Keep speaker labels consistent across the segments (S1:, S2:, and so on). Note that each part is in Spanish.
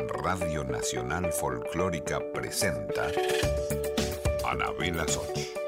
S1: Radio Nacional Folclórica presenta Anabela Soch.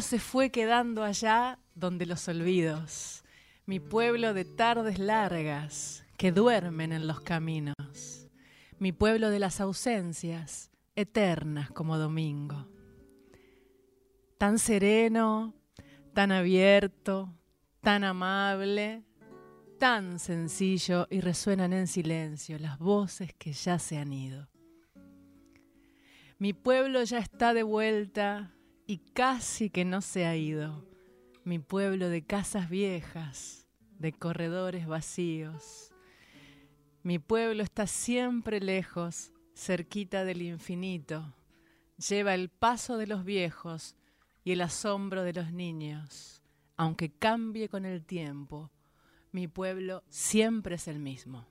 S2: Se fue quedando allá donde los olvidos, mi pueblo de tardes largas que duermen en los caminos, mi pueblo de las ausencias eternas como domingo. Tan sereno, tan abierto, tan amable, tan sencillo y resuenan en silencio las voces que ya se han ido. Mi pueblo ya está de vuelta y casi que no se ha ido. Mi pueblo de casas viejas, de corredores vacíos. Mi pueblo está siempre lejos, cerquita del infinito. Lleva el paso de los viejos y el asombro de los niños. Aunque cambie con el tiempo, mi pueblo siempre es el mismo.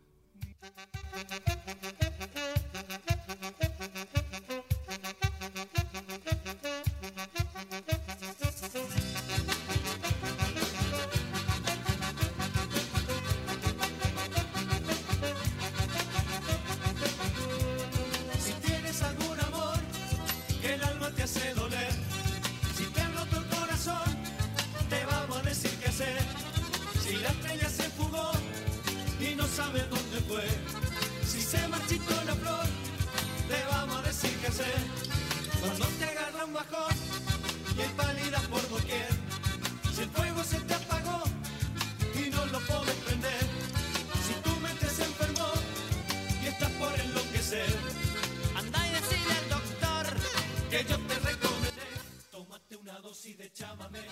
S2: marchito una flor, te vamos a decir que sé. Cuando te agarra un bajón y hay pálida por doquier, si el fuego se te apagó y no lo puedes prender, si tu mente se enfermó y estás por enloquecer, anda y decile al doctor que yo te recomendé. Tómate una dosis de chamamé,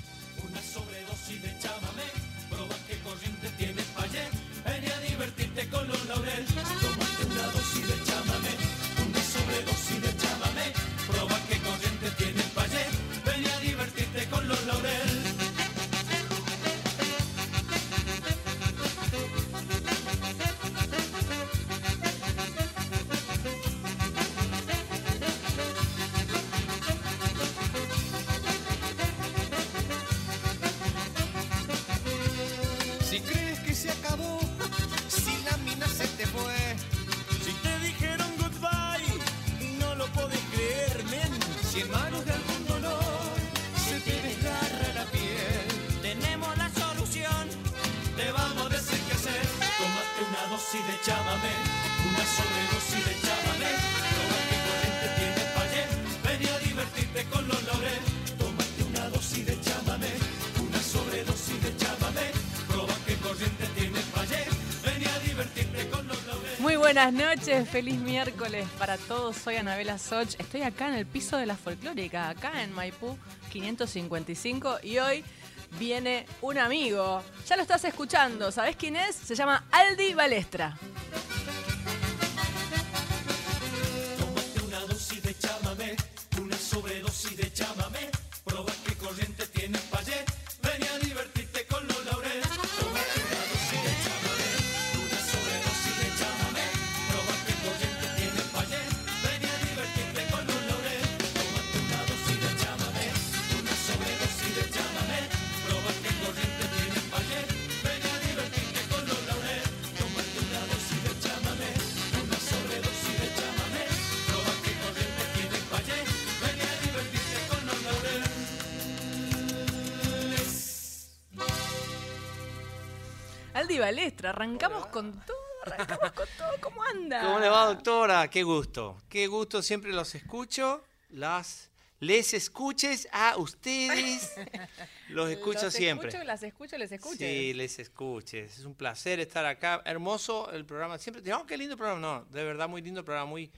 S2: una sobredosis de chamamé, proba que corriente tienes pa' allá, ven a divertirte con los laureles. Buenas noches, feliz miércoles para todos. Soy Anabela Soch. Estoy acá en el piso de la folclórica, acá en Maipú 555 y hoy viene un amigo. Ya lo estás escuchando, ¿sabes quién es? Se llama Aldi Balestra.
S3: Aldi Balestra. Arrancamos con todo, arrancamos con todo. ¿Cómo anda?
S4: ¿Cómo le va, doctora? Qué gusto. Qué gusto, siempre los escucho. Las les escuches a ustedes. Los escucho
S3: Los
S4: siempre.
S3: Escucho, las escucho, les escucho.
S4: Sí, les escuches. Es un placer estar acá. Hermoso el programa. Siempre oh, qué lindo programa. No, de verdad, muy lindo el programa. Muy,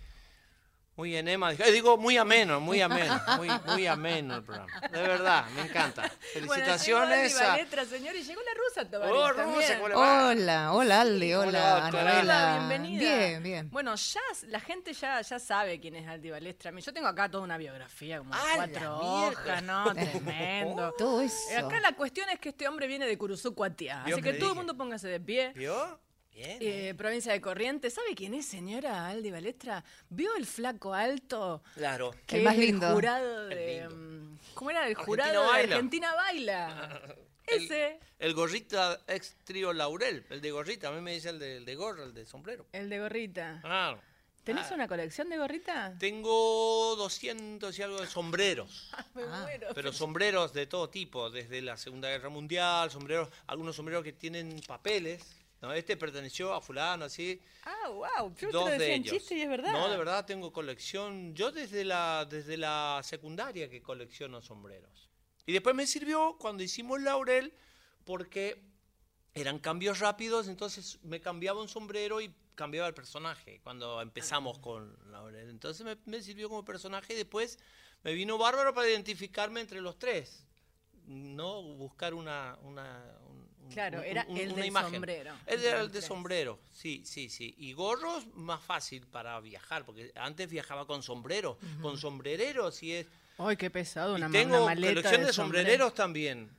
S4: muy enema. Digo, muy ameno, muy ameno. Muy, muy ameno el programa. De verdad, me encanta. Felicitaciones.
S3: Bueno,
S4: a-
S3: letra, señor, y llegó la rusa Tovaris
S4: Oh. Rusa, ¿cómo le va?
S5: Hola, hola Aldi,
S4: ¿Cómo le va,
S5: hola? Anabela.
S3: Hola, bienvenida.
S5: Bien, bien.
S3: Bueno, ya la gente ya, ya sabe quién es Aldi Balestra. Yo tengo acá toda una biografía, como
S4: ¡Ah,
S3: cuatro hojas, ¿no? Tremendo.
S5: Todo eso.
S3: Acá la cuestión es que este hombre viene de Curuzú, Cuatiá. Así
S4: que
S3: todo el mundo póngase de pie.
S4: ¿Vio? Bien.
S3: Eh, provincia de Corrientes. ¿Sabe quién es, señora Aldi Balestra? ¿Vio el flaco alto?
S4: Claro.
S3: Que
S5: El más
S3: es
S5: lindo.
S3: El jurado
S4: El lindo.
S3: mm, ¿Cómo era? El
S4: Argentina
S3: jurado de
S4: Baila.
S3: Argentina Baila.
S4: El-
S3: Ese.
S4: El gorrita ex trío Laurel. El de gorrita. A mí me dice el de, el de gorra, el de sombrero.
S3: El de gorrita.
S4: Claro.
S3: ¿Tenés
S4: Ah.
S3: una colección de gorrita?
S4: Tengo 200 y algo de sombreros.
S3: Me muero.
S4: Pero sombreros de todo tipo, desde la Segunda Guerra Mundial, sombreros, algunos sombreros que tienen papeles. ¿No? Este perteneció a fulano, así.
S3: Ah, wow. Yo te
S4: dos
S3: lo
S4: de
S3: decía en chiste y es verdad.
S4: No, de verdad tengo colección. Yo desde la, desde la secundaria que colecciono sombreros. Y después me sirvió cuando hicimos Laurel porque eran cambios rápidos, entonces me cambiaba un sombrero y cambiaba el personaje cuando empezamos con Laurel. Entonces me, me sirvió como personaje y después me vino bárbaro para identificarme entre los tres. No buscar una... una un- un-
S3: Claro,
S4: un-
S3: era
S4: un-
S3: el
S4: imagen.
S3: sombrero.
S4: De-
S3: los
S4: el de sombrero, sí, sí, sí. Y gorros más fácil para viajar, porque antes viajaba con sombrero, con sombrereros y es...
S3: Ay, qué pesado, una,
S4: y tengo
S3: una maleta
S4: colección de,
S3: de
S4: sombrereros también.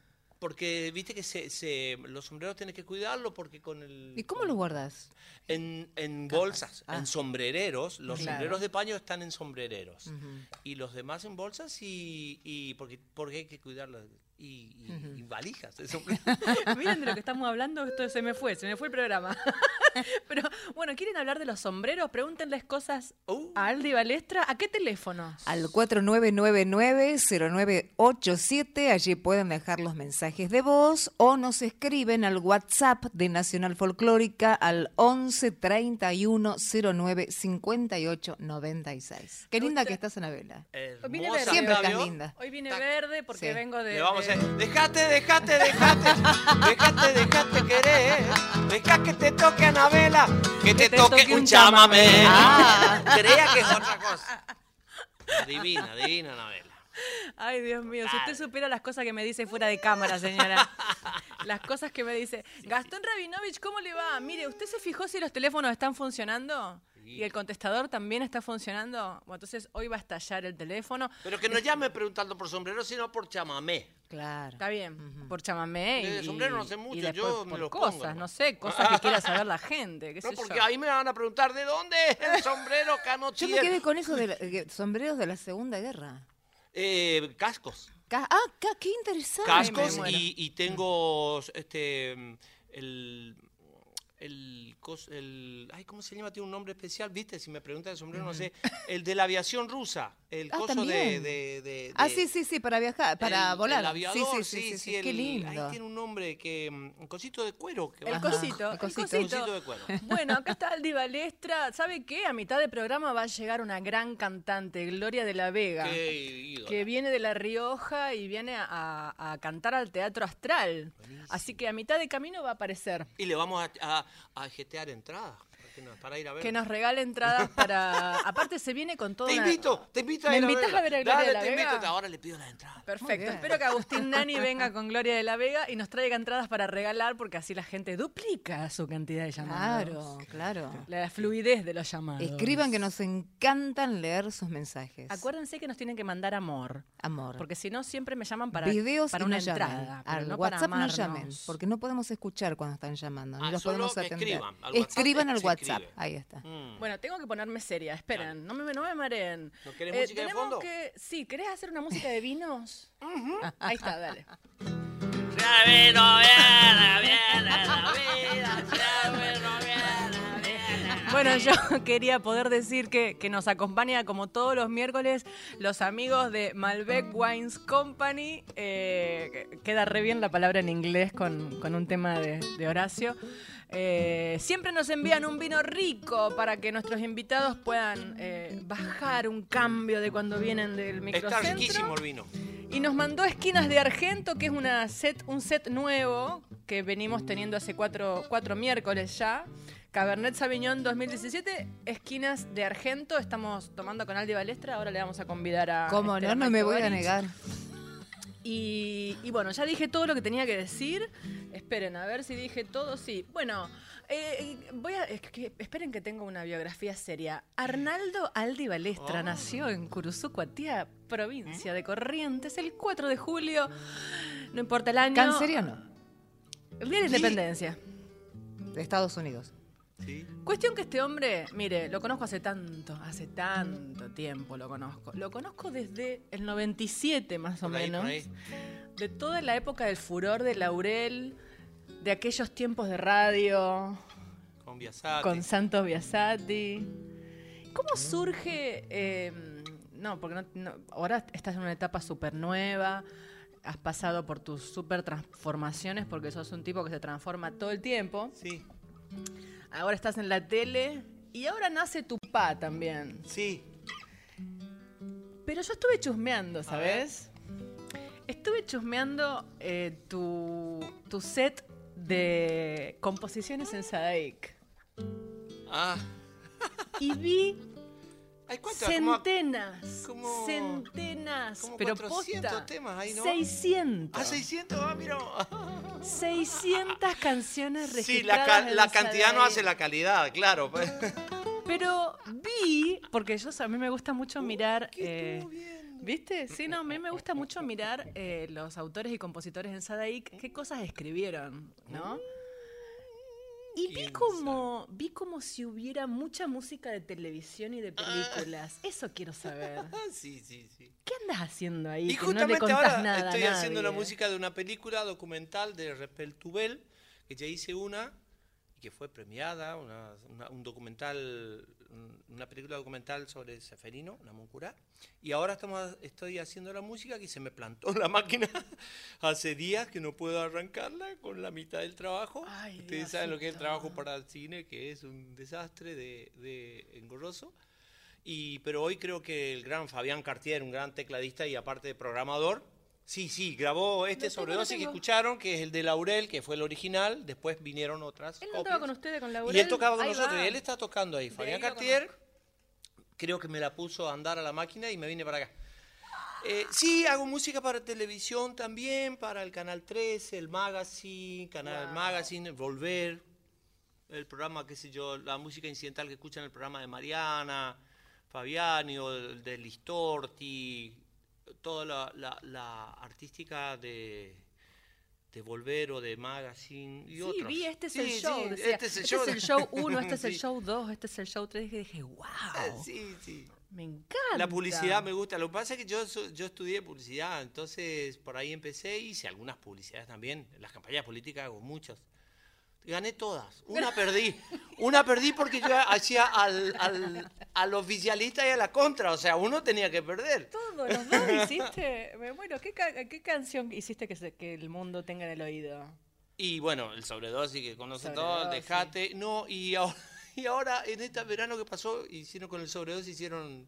S4: Porque viste que se, se- los sombreros tienes que cuidarlos porque con el...
S5: ¿Y cómo los guardas?
S4: En, en bolsas,
S5: Ah.
S4: en sombrereros. Los
S3: Claro.
S4: sombreros de paño están en sombrereros. Y los demás en bolsas y, y porque, porque hay que cuidarlos. Y, y- y valijas de sombrero.
S3: Miren de lo que estamos hablando, esto se me fue, se me fue el programa. Pero bueno, ¿quieren hablar de los sombreros? Pregúntenles cosas
S4: Uh.
S3: a Aldi Balestra. ¿A qué teléfono?
S5: Al 4999-0987, allí pueden dejar los mensajes de voz o nos escriben al WhatsApp de Nacional Folclórica al 11 31 09 58 96. Qué linda que estás, Anabela. Siempre estás linda.
S3: Hoy vine
S4: Tac.
S3: verde porque
S5: Sí.
S3: vengo de...
S4: Le vamos a Dejate, dejate, dejate. Dejate, dejate querer. Deja que te toque Anabela. Que te,
S3: te
S4: toque,
S3: toque
S4: un chamamé.
S5: Ah.
S4: Creía que es otra cosa. Divina, divina Anabela.
S3: Ay, Dios mío, si usted supiera las cosas que me dice fuera de cámara, señora. Las cosas que me dice. Gastón Rabinovich, ¿cómo le va? Mire, ¿usted se fijó si los teléfonos están funcionando? ¿Y el contestador también está funcionando? Bueno, entonces hoy va a estallar el teléfono.
S4: Pero que no llame preguntando por sombrero, sino por chamamé.
S5: Claro.
S3: Está bien, por chamamé y,
S4: De sombrero no sé
S3: y
S4: mucho,
S3: después
S4: yo me
S3: por cosas, no sé, cosas que quiera saber la gente, qué
S4: No,
S3: sé
S4: porque
S3: yo.
S4: ahí me van a preguntar de dónde es el sombrero
S5: Yo
S4: canotier.
S5: me quedé con eso de la- eh, sombreros de la Segunda Guerra.
S4: Eh, cascos.
S5: Ca- ah, ca- qué interesante.
S4: Cascos y, y tengo este el el, el ay cómo se llama tiene un nombre especial viste si me preguntan de sombrero no sé el de la aviación rusa el
S5: Ah,
S4: coso de, de, de-
S5: Ah, sí, sí, sí, para viajar, para
S4: el-
S5: volar.
S4: el aviador,
S5: sí, sí, sí, sí, sí,
S4: el-
S5: qué lindo.
S4: ahí tiene un nombre que mm, un cosito de cuero que
S3: El cosito,
S5: el
S3: el
S5: cosito.
S4: de cuero.
S3: Bueno, acá está Aldi Balestra. ¿Sabe qué? A mitad de programa va a llegar una gran cantante, Gloria de la Vega. Que viene de La Rioja y viene a, a- cantar al Teatro Astral. Así que a mitad de camino va a aparecer.
S4: y le vamos a, a, a jetear entradas ¿por qué no? para ir a ver
S3: Que nos regale entradas para... Aparte se viene con todo
S4: te invito te invito a
S3: ¿Me
S4: ir
S3: invitas a ver a Gloria
S4: Dale,
S3: de la
S4: te
S3: Vega?
S4: invito ahora le pido la entrada
S5: Muy
S3: Perfecto. Espero que Agustín Nani venga con Gloria de la Vega y nos traiga entradas para regalar porque así la gente duplica su cantidad de llamados.
S5: Claro, claro.
S3: La fluidez de los llamados.
S5: Escriban que nos encantan leer sus mensajes.
S3: Acuérdense que nos tienen que mandar amor.
S5: Amor.
S3: Porque si no, siempre me llaman para,
S5: Videos
S3: para una
S5: no llamen.
S3: entrada.
S5: Al
S3: no
S5: WhatsApp no llamen, porque no podemos escuchar cuando están llamando, ni
S4: Ah,
S5: los podemos atender.
S4: escriban. Al WhatsApp
S5: Escriban al
S4: se
S5: WhatsApp,
S4: escribe.
S5: ahí está.
S4: Mm.
S3: Bueno, tengo que ponerme seria. Esperen, no me, no me mareen.
S4: ¿No querés
S3: Eh,
S4: música de fondo?
S3: Que, sí, ¿querés hacer una música de vinos? Ahí está, dale. Bueno, yo quería poder decir que, que nos acompaña como todos los miércoles los amigos de Malbec Wines Company. Eh, que- queda re bien la palabra en inglés con, con un tema de, de Horacio. Eh, siempre nos envían un vino rico para que nuestros invitados puedan eh, bajar un cambio de cuando vienen del
S4: Está
S3: microcentro.
S4: riquísimo el vino.
S3: Y nos mandó Esquinas de Argento, que es una set, un set nuevo que venimos teniendo hace cuatro, cuatro miércoles ya. Cabernet Sauvignon 2017, Esquinas de Argento. Estamos tomando con Aldi Balestra. Ahora le vamos a convidar a.
S5: ¿Cómo
S3: este,
S5: no? No me voy a negar.
S3: Y, y bueno, ya dije todo lo que tenía que decir. Esperen, a ver si dije todo. Sí. Bueno, eh, voy a. es que- esperen que tengo una biografía seria. Arnaldo Aldi Balestra
S4: Oh.
S3: nació en Curuzucuatía, provincia de Corrientes, el 4 de julio. No importa el año.
S5: Canceriano,
S3: El día de la independencia.
S5: de Estados Unidos.
S4: Sí.
S3: Cuestión que este hombre, mire, lo conozco hace tanto, hace tanto tiempo lo conozco. Lo conozco desde el 97 más o
S4: ahí,
S3: menos. De toda la época del furor de Laurel, de aquellos tiempos de radio,
S4: Con Biasati.
S3: con Santos Biasati. ¿Cómo surge? eh, no, porque no- no- ahora estás en una etapa súper nueva, has pasado por tus súper transformaciones porque sos un tipo que se transforma todo el tiempo.
S4: Sí,
S3: Ahora estás en la tele y ahora nace tu pa también.
S4: sí.
S3: Pero yo estuve chusmeando, ¿sabes? Estuve chusmeando eh, tu, tu set de composiciones en Sadaic.
S4: Ah,
S3: Y vi centenas,
S4: como-
S3: centenas,
S4: como
S3: pero
S4: 400
S3: posta,
S4: temas ahí, ¿no?
S3: 600.
S4: Ah, 600, ah, mira.
S3: 600 canciones
S4: Sí,
S3: registradas
S4: la, ca-
S3: en
S4: la cantidad no hace la calidad, claro. pues.
S3: Pero vi, porque yo a mí me gusta mucho mirar.
S4: ¿qué
S3: eh? ¿Viste? Sí, no, a mí me gusta mucho mirar eh, los autores y compositores en Sadaic, qué cosas escribieron, ¿no? Y vi
S4: ¿Quién
S3: como, vi como si hubiera mucha música de televisión y de películas. Eso quiero saber.
S4: Ah, sí, sí, sí.
S3: ¿Qué andas haciendo ahí?
S4: Y
S3: que no le
S4: justamente ahora
S3: nada
S4: estoy haciendo la música de una película documental de Repel Tubel, que ya hice una y que fue premiada, una, una- un documental, un- una película documental sobre Seferino, una Moncurá. Y ahora estamos, estoy haciendo la música que se me plantó la máquina hace días que no puedo arrancarla con la mitad del trabajo.
S3: Ay,
S4: Ustedes saben lo que es el trabajo para el cine, que es un desastre de, de engorroso. Y, pero hoy creo que el gran Fabián Cartier, un gran tecladista y aparte de programador, sí, sí, grabó este sobredosis que escucharon, que es el de Laurel, que fue el original, después vinieron otras.
S3: Él no
S4: copias.
S3: con ustedes, con
S4: Y
S3: Laurel.
S4: él tocaba con
S3: Ahí
S4: nosotros,
S3: va.
S4: y él está tocando ahí. Fabián Cartier, creo que me la puso a andar a la máquina y me vine para acá. Eh, sí, hago música para televisión también, para el Canal 13, el Magazine, Canal
S3: Wow.
S4: Magazine, Volver, el programa, qué sé yo, la música incidental que escuchan el programa de Mariana, Fabiani, o el de Listorti, toda la, la- la artística de, de Volver o de Magazine y
S3: Sí,
S4: otros.
S3: vi, este es
S4: Sí,
S3: el
S4: sí,
S3: show. decía,
S4: este es el
S3: este
S4: show.
S3: es el show 1, este es el show 2, este es el show 3. Y dije, wow,
S4: Sí, sí.
S3: me encanta.
S4: La publicidad me gusta. Lo que pasa es que yo, yo estudié publicidad, entonces por ahí empecé y hice algunas publicidades también. Las campañas políticas hago muchas. Gané todas. Una perdí. Una perdí porque yo hacía al, al, al oficialista y a la contra. O sea, uno tenía que perder.
S3: Todo, los dos hiciste. Muero. ¿Qué, qué canción hiciste que, se- que el mundo tenga en el oído?
S4: Y bueno, el sobredosis que conoce todo,
S3: Sobredosis.
S4: dejate. No, y ahora, y ahora en este verano que pasó, hicieron con el sobredosis, hicieron,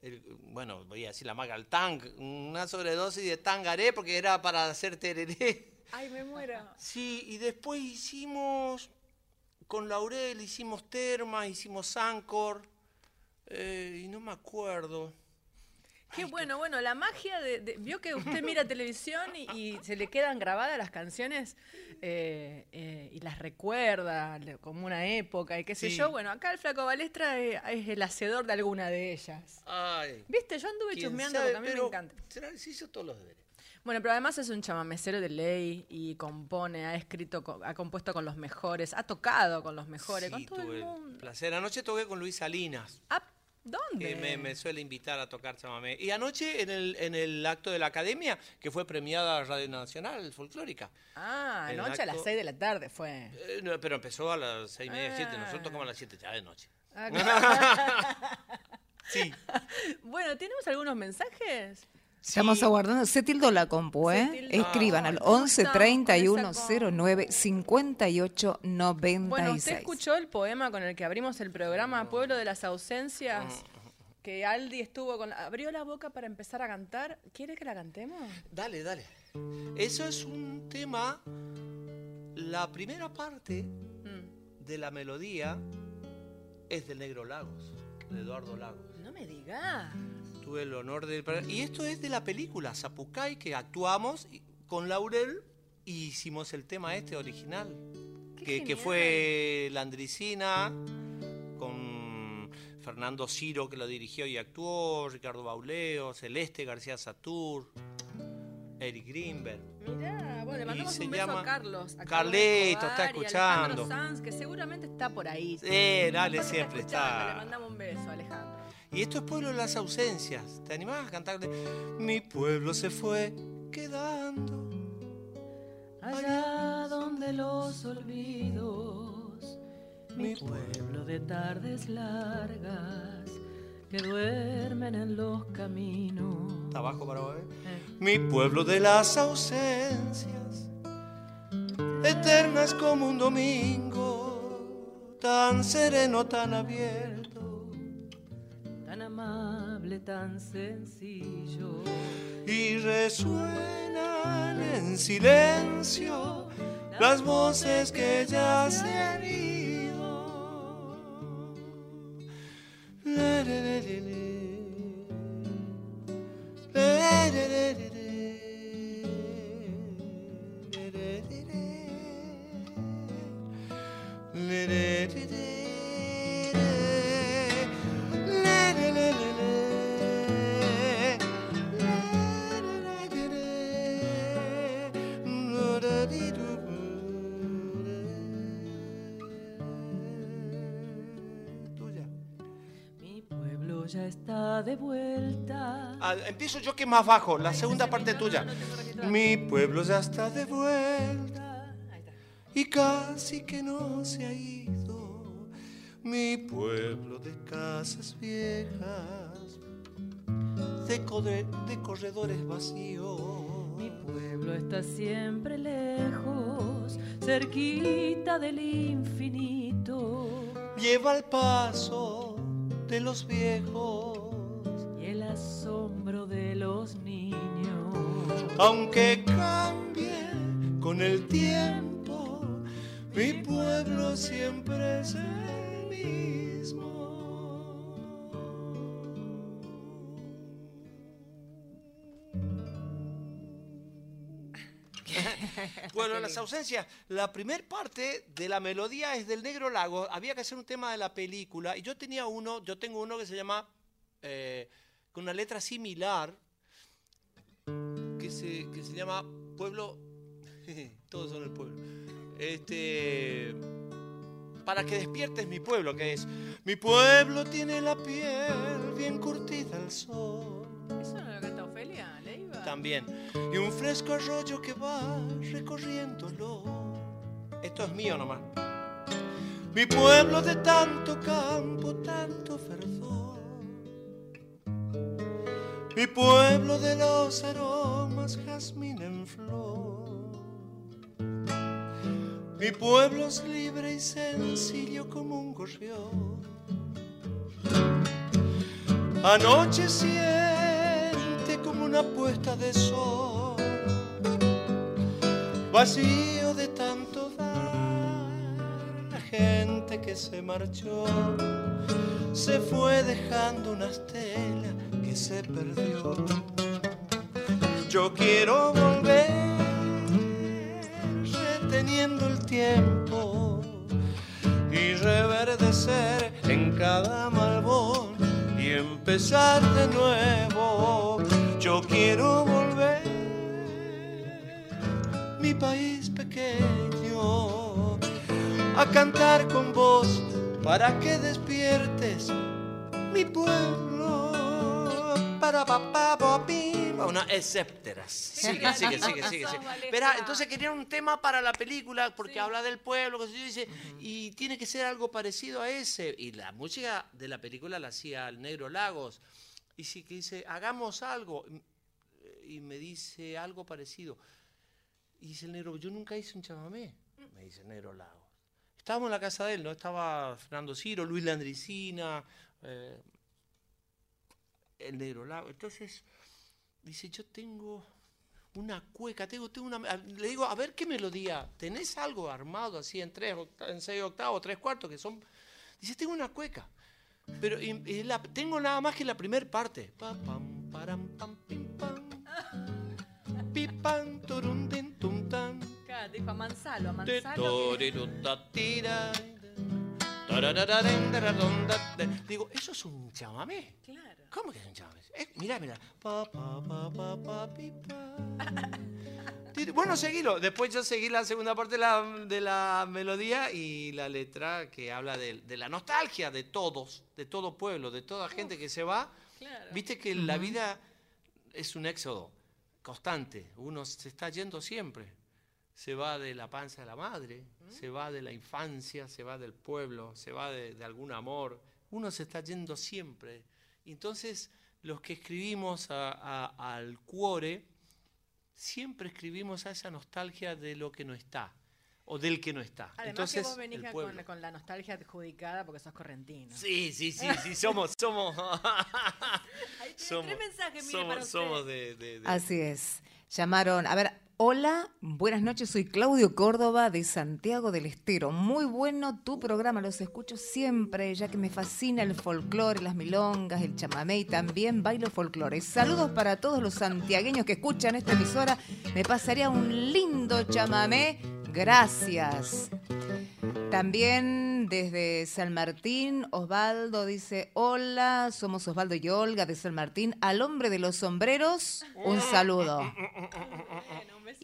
S4: el- bueno, voy a decir la marca, el tang, una sobredosis de tangaré porque era para hacer tereré.
S3: Ay, me muero.
S4: Sí, y después hicimos, con Laurel, hicimos Terma, hicimos Ancor, eh, y no me acuerdo.
S3: Qué bueno, bueno, la magia de, de- Vio que usted mira televisión y, y se le quedan grabadas las canciones eh, eh, y las recuerda como una época y qué sé
S4: Sí.
S3: yo. Bueno, acá el Flaco Balestra eh, es el hacedor de alguna de ellas.
S4: Ay,
S3: ¿Viste? Yo anduve chusmeando
S4: sabe,
S3: porque a mí me encanta.
S4: se hizo todos los deberes.
S3: Bueno, pero además es un chamamecero de ley y compone, ha escrito, ha compuesto con los mejores, ha tocado con los mejores, con
S4: Sí,
S3: todo
S4: tuve
S3: el
S4: el
S3: mundo.
S4: placer. Anoche toqué con Luis Salinas.
S3: Ah, ¿Dónde?
S4: me, me suele invitar a tocar chamamé. Y anoche en el, en el acto de la academia, que fue premiada Radio Nacional Folclórica.
S3: Ah,
S4: el
S3: anoche a las
S4: acto-
S3: 6 de la tarde fue.
S4: Eh, no, pero empezó a las seis y media, siete. Nosotros
S3: Ah.
S4: tocamos a las siete ya de noche.
S3: Ah,
S4: Sí.
S3: bueno, ¿tenemos algunos mensajes?
S5: Estamos
S4: Sí.
S5: aguardando. Se tildó la compu, ¿eh?
S3: Tildó.
S5: Escriban al
S3: ¿Cómo
S5: 11
S3: estamos con
S5: 31
S3: esa compu?
S5: 09 58 96.
S3: Bueno, ¿usted escuchó el poema con el que abrimos el programa Pueblo de las Ausencias? Que Aldi estuvo con... Abrió la boca para empezar a cantar. ¿Quiere que la cantemos?
S4: Dale, dale. Eso es un tema. La primera parte
S3: Mm.
S4: de la melodía es del Negro Lagos, de Eduardo Lagos.
S3: No me diga.
S4: Tuve el honor de... Y esto es de la película Zapucay, que actuamos con Laurel y hicimos el tema este original. Que, fue Landricina, con Fernando Ciro, que lo dirigió y actuó, Ricardo Bauleo, Celeste García Satur, Eric Greenberg.
S3: Mirá, bueno, le mandamos
S4: se
S3: un beso
S4: llama
S3: a Carlos. A Carlos
S4: Carlito, está escuchando.
S3: Sanz, que seguramente está por ahí.
S4: Eh, dale, siempre.
S3: Le
S4: está.
S3: mandamos un beso, Alejandro.
S4: Y esto es Pueblo de las Ausencias. ¿Te animás a cantarle? Mi pueblo se fue quedando.
S2: Allá donde los olvidos, mi pueblo de tardes largas que duermen en los caminos.
S4: Está abajo para vos, ¿eh?
S2: Eh,
S4: Mi pueblo de las ausencias, eternas como un domingo, tan sereno, tan abierto.
S2: Amable, tan sencillo.
S4: Y resuenan en silencio las voces que ya se han ido. Le, le. Le, Ah, empiezo yo que más bajo, la segunda parte tuya. Mi pueblo ya está de vuelta y casi que no se ha ido. Mi pueblo de casas viejas, de, corre- de corredores vacíos.
S2: Mi pueblo está siempre lejos, cerquita del infinito.
S4: Lleva el paso de los viejos,
S2: asombro de los niños.
S4: aunque cambie con el tiempo, mi pueblo siempre es el mismo. Bueno, las ausencias. La primer parte de la melodía es del Negro Lago. Había que hacer un tema de la película. Y yo tenía uno, yo tengo uno que se llama, eh, con una letra similar, que se, que se llama Pueblo. Todos son el pueblo. Este. Para que despiertes mi pueblo, que es. Mi pueblo tiene la piel bien curtida al sol.
S3: ¿Eso no lo canta Ofelia? ¿Leiva?
S4: También. Y un fresco arroyo que va recorriéndolo. Esto es mío nomás. Mi pueblo de tanto campo, tanto verdor. Mi pueblo de los aromas, jazmín en flor. Mi pueblo es libre y sencillo como un gorrión. Anoche siente como una puesta de sol, vacío de tanto dar. La gente que se marchó se fue dejando una estela se perdió. Yo quiero volver reteniendo el tiempo y reverdecer en cada malvón y empezar de nuevo. Yo quiero volver, mi país pequeño, a cantar con vos para que despiertes mi pueblo, una etcétera. Sigue, sigue, sigue, sigue. sigue. Verá, entonces querían un tema para la película porque habla del pueblo, que se dice, y tiene que ser algo parecido a ese. Y la música de la película la hacía el Negro Lagos. Y sí que dice, hagamos algo. Y me dice algo parecido. Y dice el negro, yo nunca hice un chamamé. Me dice el negro Lagos. Estábamos en la casa de él, ¿no? Estaba Fernando Ciro, Luis Landricina, eh, el negro Lago. Entonces, dice, yo tengo una cueca, tengo, tengo una... Le digo, a ver qué melodía, ¿tenés algo armado así en tres, en seis octavos, tres cuartos, que son... Dice, tengo una cueca, pero y- y la- tengo nada más que la primera parte. Pa, pam, param, pam, pim, pam. Pi, pam, turum, tin, tum, tan.
S3: Claro, a Manzalo, a Manzalo.
S4: tira, Digo, eso es un chamamé.
S3: Claro.
S4: ¿Cómo que es un chamamé? Eh, mirá, mirá. Pa, pa, pa, pa, pa, pi, pa. Tiri- Bueno, seguilo. Después yo seguí la segunda parte de la, de la melodía y la letra que habla de, de la nostalgia de todos, de todo pueblo, de toda gente que se va.
S3: Claro.
S4: Viste que la vida es un éxodo constante. Uno se está yendo siempre. Se va de la panza de la madre, se va de la infancia, se va del pueblo, se va de, de algún amor. Uno se está yendo siempre. Entonces, los que escribimos a- a- al cuore, siempre escribimos a esa nostalgia de lo que no está, o del que no está.
S3: Además
S4: entonces,
S3: que vos venís
S4: el
S3: con,
S4: pueblo.
S3: con la nostalgia adjudicada porque sos correntino.
S4: Sí, sí, sí, sí, somos, somos,
S3: Ahí tiene
S4: somos,
S3: tres mensajes, mire,
S4: somos,
S3: para usted.
S4: somos de, de- de-
S5: Así es. Llamaron, a ver, hola, buenas noches, soy Claudio Córdoba de Santiago del Estero. Muy bueno tu programa, los escucho siempre, ya que me fascina el folclore, las milongas, el chamamé y también bailo folclore. Saludos para todos los santiagueños que escuchan esta emisora. Me pasaría un lindo chamamé. Gracias. También desde San Martín, Osvaldo dice, hola, somos Osvaldo y Olga de San Martín. Al hombre de los sombreros, un saludo.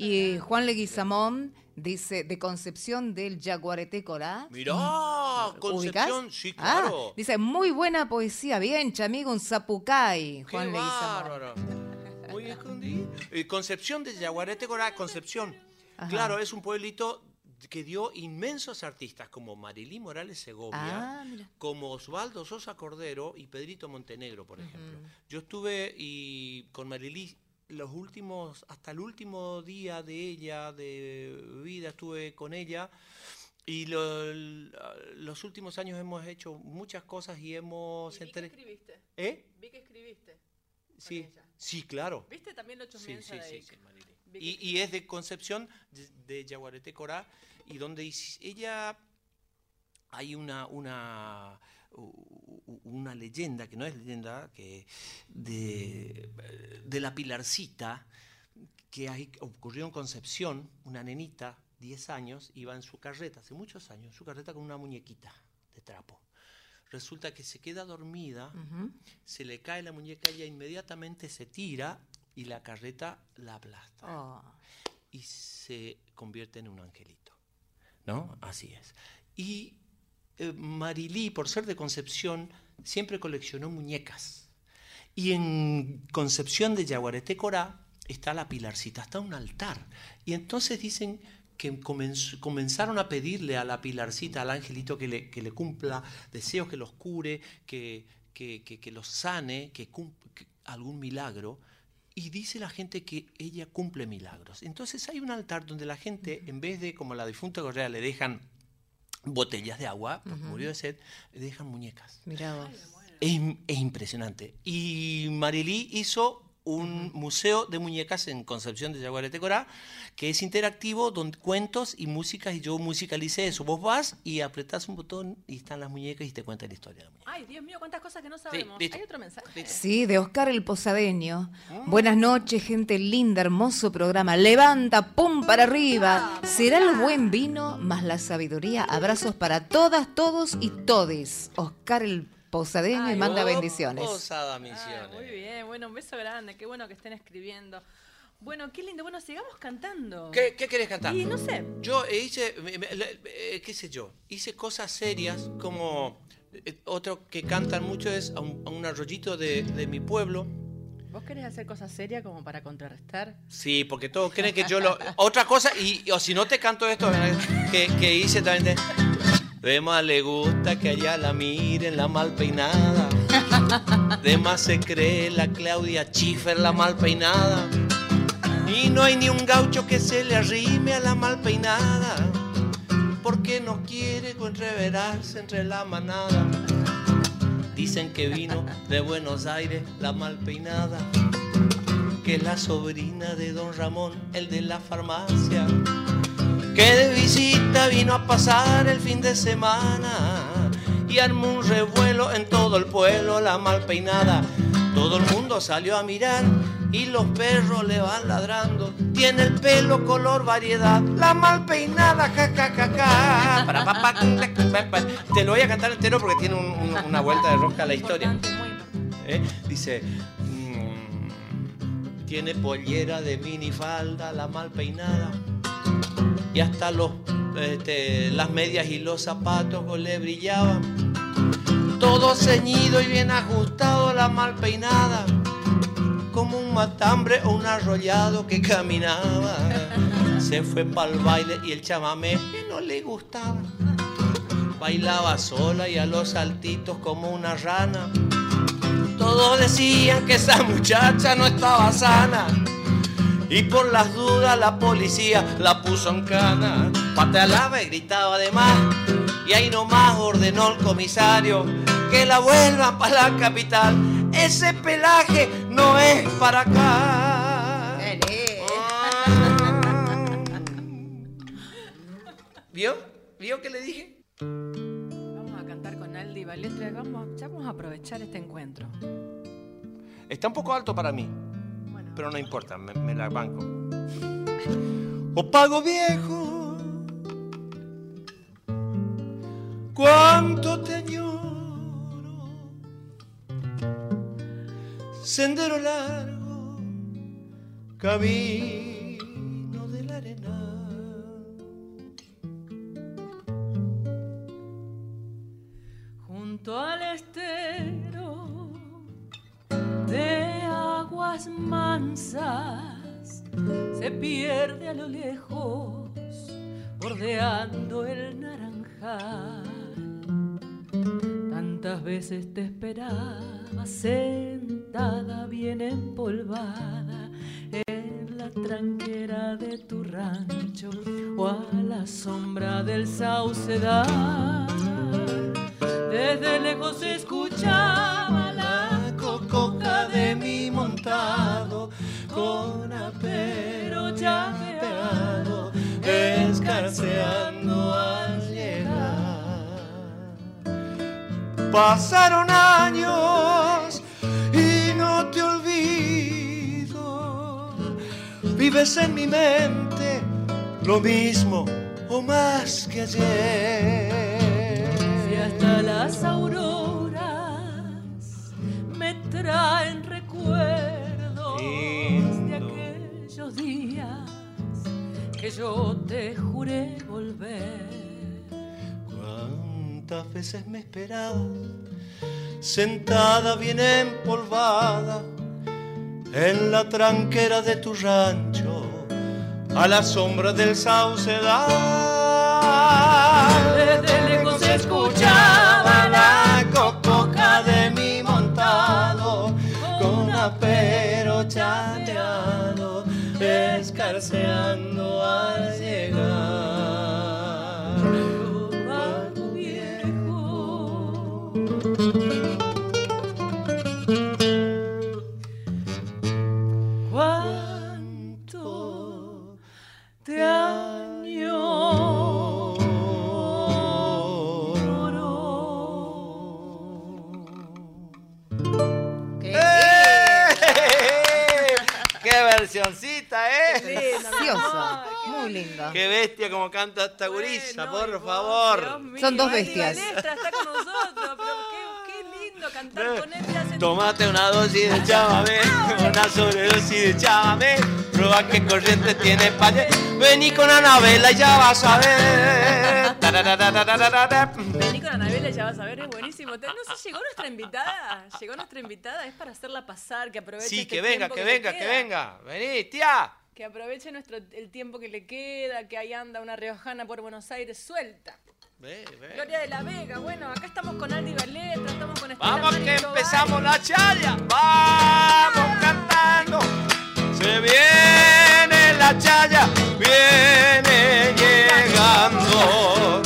S5: Y Juan Leguizamón dice, de Concepción del Yaguareté Corá.
S4: Mirá,
S5: ¿Ubicás?
S4: Concepción, sí,
S5: Ah,
S4: claro.
S5: dice, muy buena poesía, bien, chamigo, un zapucay.
S4: Qué
S5: Juan Leguizamón.
S4: Muy escondido. Eh, Concepción de Yaguarete Corá, Concepción.
S5: Ajá.
S4: Claro, es un pueblito que dio inmensos artistas como Marilí Morales Segovia,
S5: Ah,
S4: como Osvaldo Sosa Cordero y Pedrito Montenegro, por ejemplo. Yo estuve y con Marilí los últimos, hasta el último día de ella, de vida, estuve con ella. Y lo- los últimos años hemos hecho muchas cosas y hemos...
S3: Y vi que escribiste.
S4: ¿Eh?
S3: Vi que escribiste.
S4: Sí,
S3: ella.
S4: sí, claro.
S3: ¿Viste? También lo
S4: Sí, sí,
S3: de
S4: sí, sí, Y, y es de Concepción, de, de Yaguareté Corá, y donde ella hay una, una, una leyenda, que no es leyenda, que de, de la Pilarcita, que hay- ocurrió en Concepción, una nenita, 10 años, iba en su carreta, hace muchos años, en su carreta con una muñequita de trapo. Resulta que se queda dormida, se le cae la muñeca, ella inmediatamente se tira y la carreta la aplasta
S5: Oh.
S4: y se convierte en un angelito. ¿No? Así es. Y eh, Marilí, por ser de Concepción, siempre coleccionó muñecas. Y en Concepción de Yaguareté Corá está la Pilarcita, está un altar. Y entonces dicen que comenzaron a pedirle a la Pilarcita, al angelito, que le, que le cumpla deseos, que los cure, que, que, que- los sane, que, cum- que algún milagro. Y dice la gente que ella cumple milagros. Entonces hay un altar donde la gente, en vez de, como la difunta Correa, le dejan botellas de agua, porque murió de sed, le dejan muñecas.
S5: Mirá vos.
S4: Es, es impresionante. Y Marilí hizo un museo de muñecas en Concepción de Yaguareté Corá, que es interactivo, donde cuentos y músicas, y yo musicalicé eso. Vos vas y apretás un botón y están las muñecas y te cuentan la historia de la muñeca.
S3: Ay, Dios mío, cuántas cosas que no sabemos.
S4: listo.
S3: ¿Hay otro mensaje?
S5: Sí, de Oscar el Posadeño. Buenas noches, gente linda, hermoso programa. Levanta, pum para arriba. Será el buen vino más la sabiduría. Abrazos para todas, todos y todes. Oscar el Posadeño y
S3: Ay,
S5: manda
S4: Oh,
S5: bendiciones.
S4: Posada
S3: Ah,
S4: Misiones.
S3: muy bien, bueno, un beso grande, qué bueno que estén escribiendo. Bueno, qué lindo, bueno, sigamos cantando.
S4: ¿Qué, qué querés cantar?
S3: Y no sé,
S4: Yo hice, me- le- eh, qué sé yo, hice cosas serias como Eh, Otro que cantan mucho es a un, a un arroyito de, de mi pueblo.
S6: ¿Vos querés hacer cosas serias como para contrarrestar?
S4: Sí, porque todos creen que yo lo... Otra cosa, y o si no te canto esto, que, que hice también de... De más le gusta que allá la miren la mal peinada. De más se cree la Claudia Schiffer la mal peinada. Y no hay ni un gaucho que se le arrime a la mal peinada. Porque no quiere entreverarse entre la manada. Dicen que vino de Buenos Aires la mal peinada. Que es la sobrina de don Ramón, el de la farmacia que de visita vino a pasar el fin de semana y armó un revuelo en todo el pueblo, la mal peinada. Todo el mundo salió a mirar y los perros le van ladrando. Tiene el pelo color variedad, la mal peinada, ja, ja. Te lo voy a cantar entero porque tiene un- un- una vuelta de rosca a la historia. ¿eh? Dice, mm, tiene pollera de minifalda, la mal peinada. Y hasta los, este, las medias y los zapatos le brillaban. Todo ceñido y bien ajustado, la mal peinada. Como un matambre o un arrollado que caminaba. Se fue para el baile y el chamamé no le gustaba. Bailaba sola y a los saltitos como una rana. Todos decían que esa muchacha no estaba sana. Y por las dudas la policía la puso en cana. Patealaba y gritaba de más. Y ahí nomás ordenó el comisario que la vuelvan para la capital. Ese pelaje no es para acá. ¿Vio? ¿Vio que le dije?
S6: Vamos a cantar con Aldi Valetre. Vamos, ya vamos a aprovechar este encuentro.
S4: Está un poco alto para mí. Pero no importa, me, la banco. O pago viejo, cuánto te añoro, sendero largo, camino de arena.
S3: junto al aguas mansas se pierde a lo lejos bordeando el naranjal. Tantas veces te esperaba sentada bien empolvada en la tranquera de tu rancho o a la sombra del saucedal. Desde lejos se mi montado con apero ya pegado, escarceando al llegar.
S4: Pasaron años y no te olvido. Vives en mi mente lo mismo o más que ayer.
S3: Si hasta las auroras me traen días que yo te juré volver.
S4: ¿Cuántas veces me esperabas? Sentada bien empolvada en la tranquera de tu rancho, a la sombra del saucedal.
S3: Desde te añoro.
S5: Qué
S4: ¡Qué versioncita, eh!
S5: muy lindo.
S4: ¡Qué bestia como canta esta gurisa,
S6: Bueno,
S4: por favor!
S6: Mío,
S5: Son dos bestias.
S6: Balestra está con nosotros, pero qué, qué lindo cantar con él. te hace-
S4: Tomate una dosis de chamamé, una sobredosis de chamamé. Prueba qué corriente tiene pañe. Vení con Anabela y ya vas a ver.
S6: Vení con
S3: Anabela, ya vas a ver, es buenísimo. No sé, llegó nuestra invitada. Llegó nuestra invitada, es para hacerla pasar, que aproveche.
S4: Sí,
S3: este
S4: que venga, que
S3: le
S4: venga, que venga. Vení, tía.
S3: Que aproveche nuestro, el tiempo que le queda, que ahí anda una riojana por Buenos Aires suelta.
S4: Ve, ve.
S3: Gloria de la Vega, bueno, acá estamos con Aldi Valetra, estamos con Estela
S4: Vamos que empezamos la charla. Vamos cantando. Se viene la chaya, viene llegando.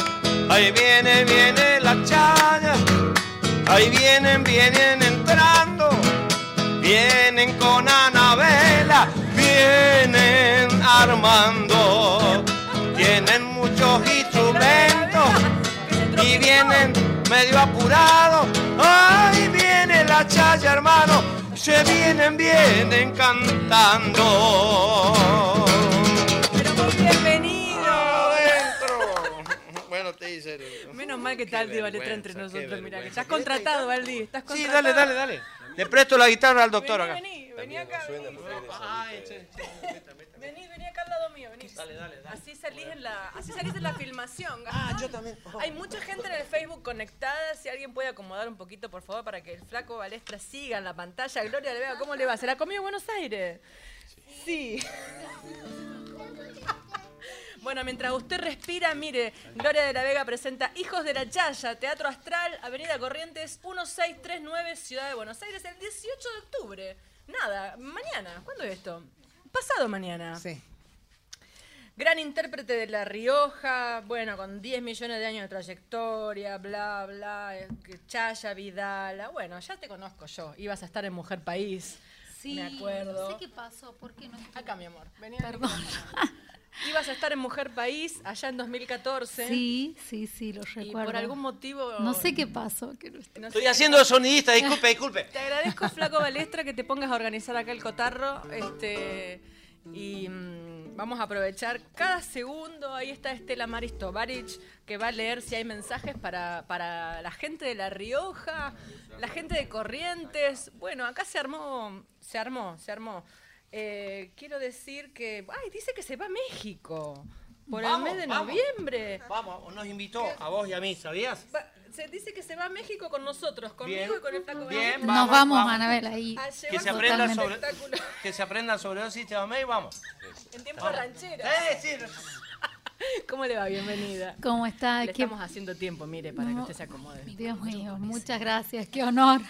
S4: Ahí viene, viene la chaya. Ahí vienen, vienen entrando. Vienen con Anabela, vienen armando. Tienen muchos instrumentos y vienen medio apurados. Ay, la chaya, hermano. Se vienen, vienen cantando.
S3: Pero muy bienvenido.
S4: Adentro. Bueno, te dice.
S3: Menos mal que está Aldi Valetra entre nosotros, mira, que estás contratado, Aldi, estás
S4: Sí,
S3: contratado.
S4: dale, dale, dale. Le presto la guitarra al doctor acá.
S3: Vení, vení, vení acá, vení.
S4: Sí, sí.
S3: Vení, vení acá al lado mío, vení.
S4: Dale, dale, dale.
S3: Así salís en la, así salís en la filmación. Ah, yo también. Hay mucha gente en el Facebook conectada. Si alguien puede acomodar un poquito, por favor, para que el flaco Balestra siga en la pantalla. Gloria de Vega, ¿cómo le va? ¿Se la comió en Buenos Aires? Sí. Bueno, mientras usted respira, mire, Gloria de la Vega presenta Hijos de la Chaya, Teatro Astral, Avenida Corrientes 1639, Ciudad de Buenos Aires, el 18 de octubre. Nada, mañana. ¿Cuándo es esto? Pasado mañana.
S5: Sí.
S3: Gran intérprete de La Rioja, bueno, con 10 millones de años de trayectoria, bla, bla, eh, Chaya, Vidal, bueno, ya te conozco yo, ibas a estar en Mujer País,
S7: Sí,
S3: me acuerdo.
S7: no sé qué pasó, ¿por qué no estuvo?
S3: Acá, mi amor, vení
S7: Perdón.
S3: Ibas a estar en Mujer País allá en 2014
S7: Sí, sí, sí, lo
S3: y
S7: recuerdo.
S3: por algún motivo...
S7: No sé qué pasó. Que no estuvo.
S3: no sé,
S4: Estoy haciendo de sonidista, disculpe, disculpe.
S3: Te agradezco, Flaco Balestra, que te pongas a organizar acá el cotarro. Este, y mm, vamos a aprovechar cada segundo. Ahí está Estela Maris Tovarich, que va a leer si hay mensajes para, para la gente de La Rioja, la gente de Corrientes. Bueno, acá se armó, se armó, se armó. Eh, quiero decir que. ¡Ay! Dice que se va a México. Por
S4: Vamos,
S3: el mes de
S4: vamos.
S3: noviembre.
S4: Vamos, nos invitó a vos y a mí, ¿sabías?
S3: Va- se dice que se va a México con nosotros, conmigo
S4: Bien,
S3: y con el flaco
S4: bien,
S3: Balestra.
S7: Nos
S4: vamos,
S7: vamos,
S4: vamos.
S7: Anabel, ahí.
S3: A
S4: Que se aprendan
S3: un
S4: sobre, que se aprendan sobre los sistemas y vamos.
S3: En tiempo ranchero.
S4: Eh, sí.
S3: ¿Cómo le va? Bienvenida.
S7: ¿Cómo está?
S3: Le
S7: Qué-
S3: estamos haciendo tiempo, mire, para que usted se acomode.
S7: Dios mío, muchas gracias, qué honor.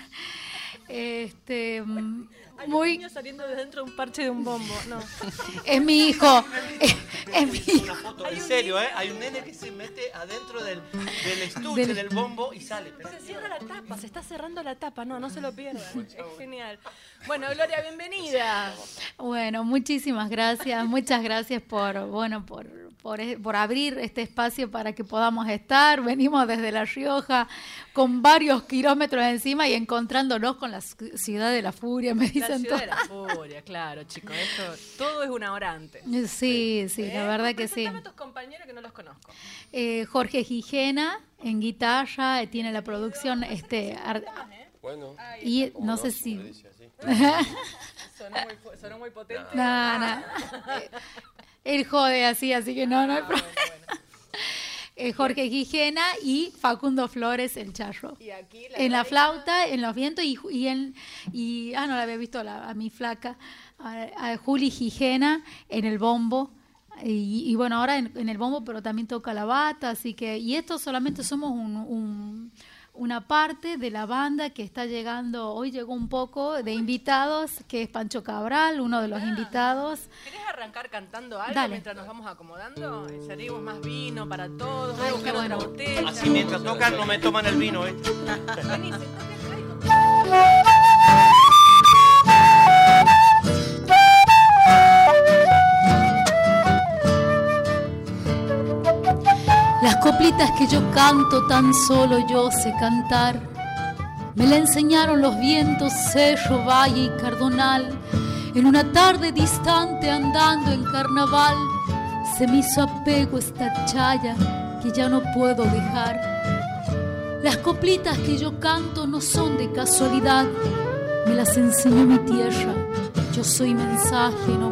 S7: Este, mm,
S3: Hay un
S7: muy,
S3: niño saliendo de dentro de un parche de un bombo. No.
S7: es mi hijo, es, es mi hijo.
S4: Una foto, en serio, ¿eh? Hay un nene que se mete adentro del, del estuche,
S7: Del-
S4: del bombo y sale.
S3: Se cierra la tapa, se está cerrando la tapa. No, no se lo pierdan. Es genial. Bueno, Gloria, bienvenida.
S7: Bueno, muchísimas gracias, muchas gracias por, bueno, por, por, e- por abrir este espacio para que podamos estar. Venimos desde La Rioja con varios kilómetros encima y encontrándonos con la ci- ciudad de la furia, me
S3: La
S7: dicen
S3: ciudad de la furia, claro, chicos. Esto, todo es una hora antes.
S7: Sí, sí, la
S3: ¿Eh?
S7: verdad que sí.
S3: A tus compañeros que no los conozco.
S7: Eh, Jorge Gijena en guitarra, eh, tiene la producción, este, ar-
S8: Bueno,
S7: y no sé si...
S3: Sonó muy, fu- sonó muy potente.
S7: No, no. Él jode así, así que no, no hay problema. Eh, Jorge Gijena y Facundo Flores, el charro.
S3: Y aquí la
S7: En la flauta, en los vientos y, y en y ah no la había visto a la- a mi flaca a, a Juli Gijena en el bombo y, y bueno ahora en, en el bombo pero también toca la bata así que y esto solamente somos un, un- una parte de la banda que está llegando hoy llegó un poco de invitados que es Pancho Cabral uno de los invitados
S3: ¿Querés arrancar cantando algo
S7: Dale.
S3: mientras nos vamos acomodando? Servimos más vino para todos.
S7: Ay, qué
S3: otra
S7: bueno.
S3: botella.
S4: Así mientras tocan no me toman el vino, ¿eh?
S7: Coplitas que yo canto tan solo yo sé cantar. Me la enseñaron los vientos, cerro, valle y cardonal. En una tarde distante andando en carnaval, se me hizo apego esta chaya que ya no puedo dejar. Las coplitas que yo canto no son de casualidad, me las enseñó mi tierra. Yo soy mensaje no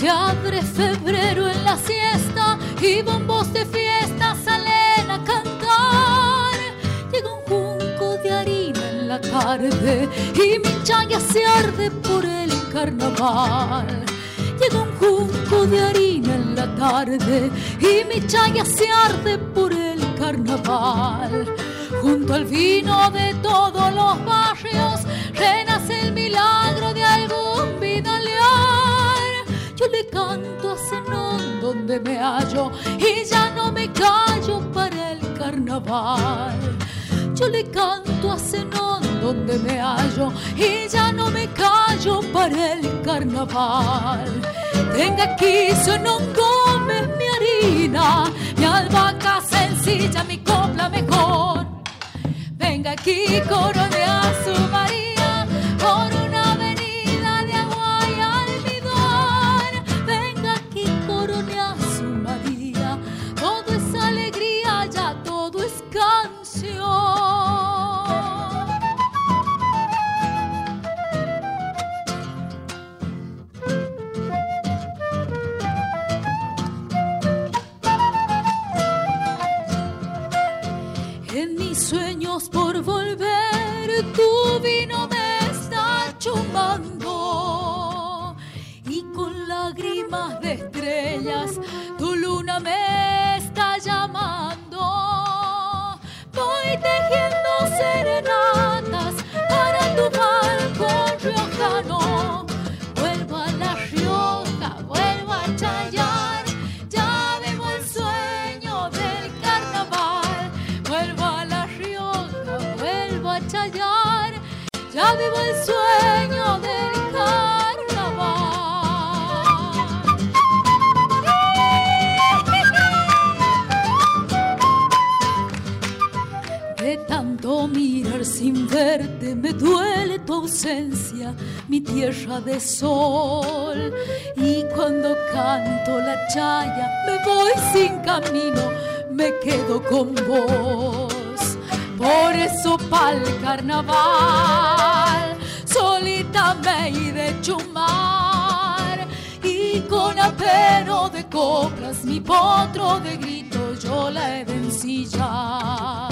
S7: se abre febrero en la siesta y bombos de fiesta salen a cantar, llega un junco de harina en la tarde y mi chaya se arde por el carnaval. Llega un junco de harina en la tarde y mi chaya se arde por el carnaval. Junto al vino de todos los barrios renace el milagro de. Yo le canto a Zenón donde me hallo y ya no me callo para el carnaval. Yo le canto a Zenón donde me hallo y ya no me callo para el carnaval. Tenga aquí Zenón Gómez mi harina, mi albahaca sencilla, mi copla mejor. Venga aquí, corone a su María por estrellas, tu luna me está llamando. Voy tejiendo serenatas para tu balcón riojano. Vuelvo a La Rioja, vuelvo a Chayar. Ya vivo el sueño del carnaval. Vuelvo a La Rioja, vuelvo a Chayar. Ya vivo el sueño del me duele tu ausencia, mi tierra de sol. Y cuando canto la chaya me voy sin camino, me quedo con vos. Por eso pa'l carnaval, solita me de chumar. Y con apero de coplas, mi potro de grito, yo la he de ensillar.